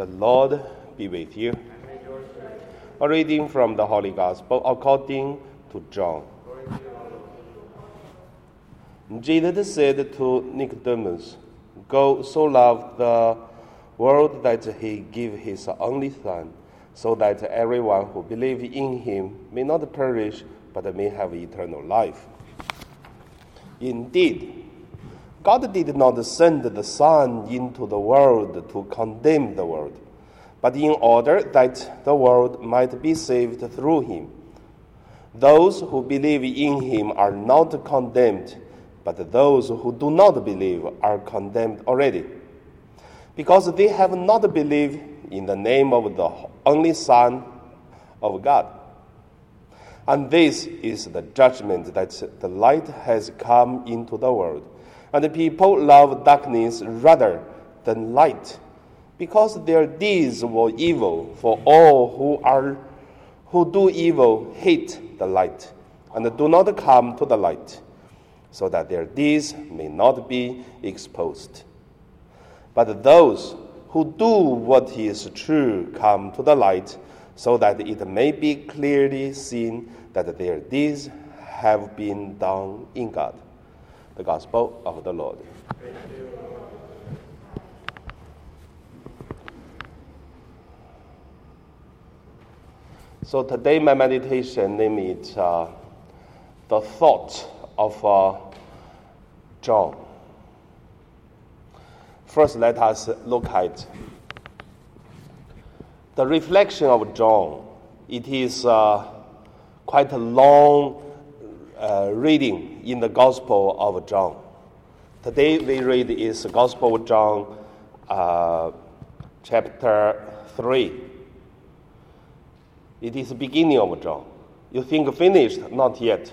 The Lord be with you. A reading from the Holy Gospel according to John. Jesus said to Nicodemus, God so loved the world that he gave his only Son, so that everyone who believes in him may not perish, but may have eternal life. Indeed, God did not send the Son into the world to condemn the world, but in order that the world might be saved through him. Those who believe in him are not condemned, but those who do not believe are condemned already, because they have not believed in the name of the only Son of God. And this is the judgment that the light has come into the world and the people love darkness rather than light, because their deeds were evil. For all who are who do evil hate the light, and do not come to the light, so that their deeds may not be exposed. But those who do what is true come to the light, so that it may be clearly seen that their deeds have been done in God the gospel of the Lord. So today my meditation name is uh, the thought of uh, John. First, let us look at the reflection of John. It is uh, quite a long uh, reading in the Gospel of John. Today we read is Gospel of John, uh, chapter three. It is the beginning of John. You think finished? Not yet.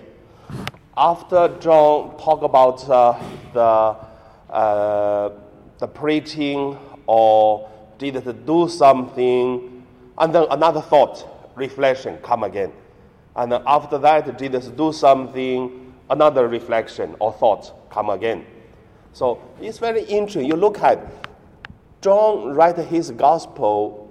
After John talk about uh, the uh, the preaching or Jesus do something, and then another thought, reflection come again. And after that, Jesus do something, another reflection or thought come again. So it's very interesting. You look at John write his gospel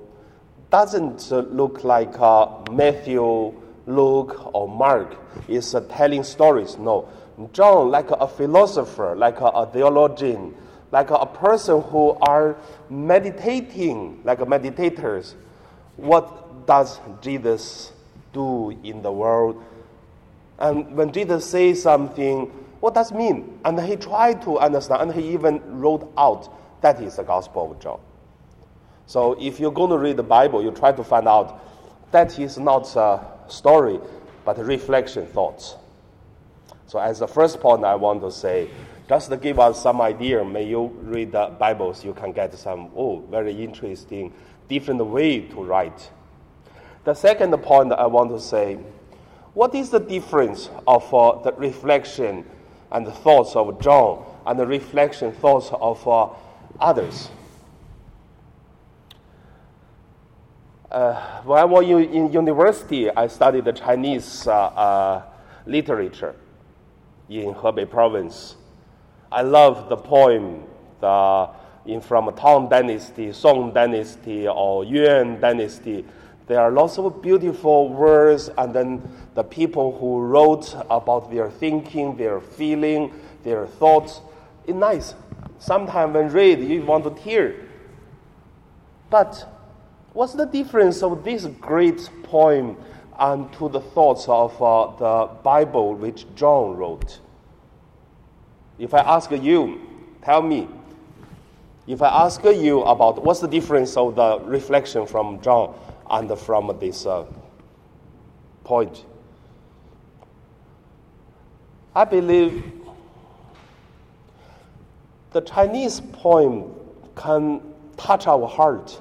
doesn't look like uh, Matthew, Luke, or Mark is uh, telling stories. No, John like a philosopher, like a, a theologian, like a, a person who are meditating, like meditators. What does Jesus do in the world. And when Jesus says something, what does it mean? And he tried to understand, and he even wrote out that is the Gospel of John. So if you're going to read the Bible, you try to find out that is not a story, but a reflection thoughts. So as the first point, I want to say, just to give us some idea, may you read the Bibles, you can get some, oh, very interesting, different way to write. The second point I want to say what is the difference of uh, the reflection and the thoughts of John and the reflection thoughts of uh, others? Uh, when I was in university, I studied the Chinese uh, uh, literature in Hebei province. I love the poem the, in from Tang Dynasty, Song Dynasty, or Yuan Dynasty there are lots of beautiful words, and then the people who wrote about their thinking, their feeling, their thoughts. It's nice. Sometimes when read, you want to hear. But what's the difference of this great poem and to the thoughts of uh, the Bible which John wrote? If I ask you, tell me. If I ask you about what's the difference of the reflection from John and from this uh, point. I believe the Chinese poem can touch our heart,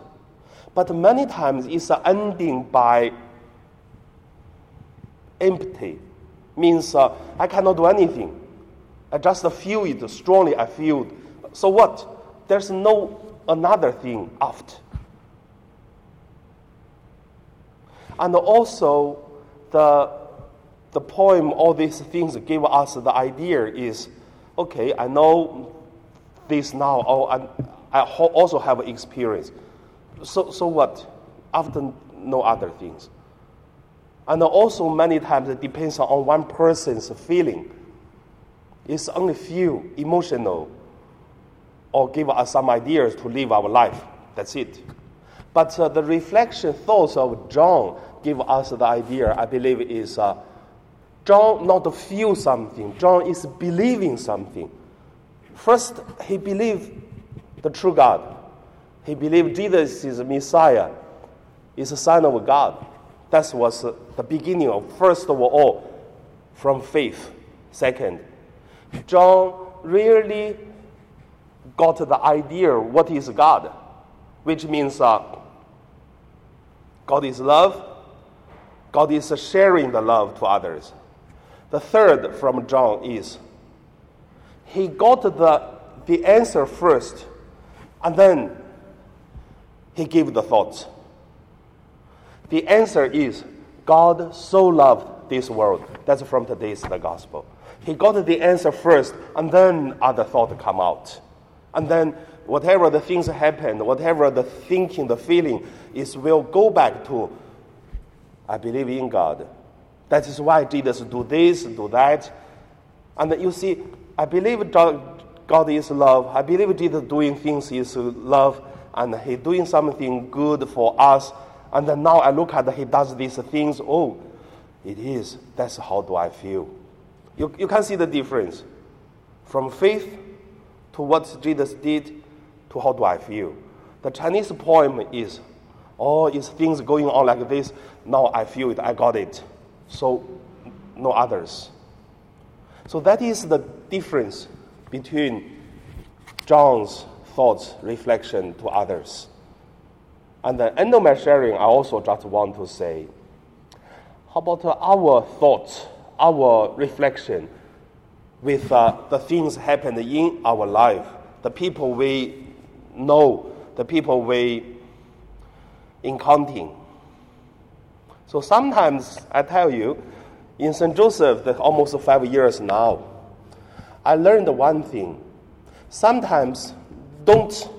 but many times it's ending by empty. Means uh, I cannot do anything. I just feel it strongly. I feel. So what? There's no another thing after. And also, the, the poem, all these things give us the idea is okay, I know this now, or I, I also have experience. so, so what? After no other things. And also many times it depends on one person's feeling. It's only feel emotional or give us some ideas to live our life. That's it. But uh, the reflection thoughts of John give us the idea, I believe, is uh, John not feel something. John is believing something. First, he believed the true God. He believed Jesus is Messiah, is the Son of God. That was the beginning of, first of all, from faith. Second, John really got the idea what is God, which means uh, God is love, God is sharing the love to others. The third from John is he got the, the answer first, and then he gave the thoughts. The answer is God so loved this world. That's from today's the gospel. He got the answer first, and then other thoughts come out. And then whatever the things happen, whatever the thinking, the feeling is, will go back to, I believe in God. That is why Jesus do this, do that. And you see, I believe God is love. I believe Jesus doing things is love, and He doing something good for us and now I look at he does these things. Oh, it is. That's how do I feel. You, you can see the difference from faith to what Jesus did to how do I feel. The Chinese poem is, oh, is things going on like this. Now I feel it. I got it. So no others. So that is the difference between John's thoughts, reflection to others. And the end of my sharing, I also just want to say, how about our thoughts, our reflection with uh, the things happened in our life, the people we know, the people we encountering. So sometimes I tell you, in St. Joseph, the almost five years now, I learned one thing. Sometimes don't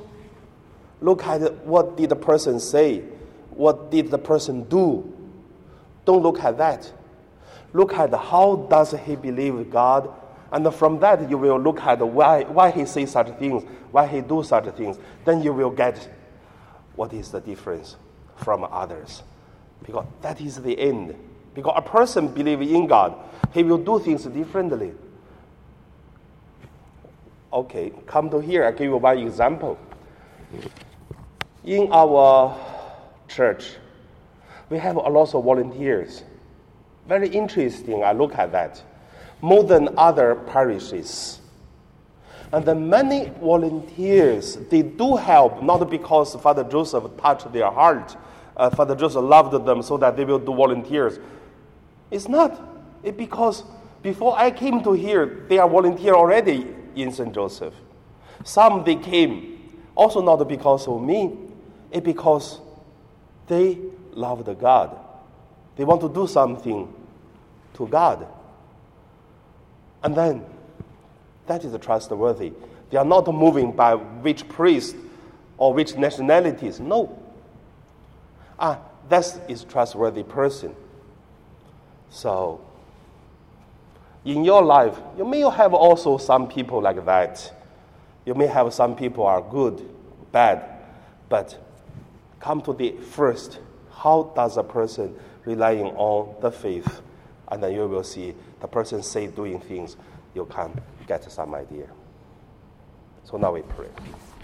Look at what did the person say, what did the person do. Don't look at that. Look at how does he believe God, and from that you will look at why, why he says such things, why he do such things. Then you will get what is the difference from others. Because that is the end. Because a person believe in God, he will do things differently. Okay, come to here. I give you one example in our church, we have a lot of volunteers. Very interesting, I look at that. More than other parishes. And the many volunteers, they do help, not because Father Joseph touched their heart, uh, Father Joseph loved them so that they will do volunteers. It's not. It's because before I came to here, they are volunteer already in St. Joseph. Some they came, also not because of me, it's because they love the God. They want to do something to God. And then that is trustworthy. They are not moving by which priest or which nationalities. No. Ah, that is trustworthy person. So in your life, you may have also some people like that. You may have some people are good, bad, but come to the first. How does a person relying on the faith? And then you will see the person say doing things, you can get some idea. So now we pray.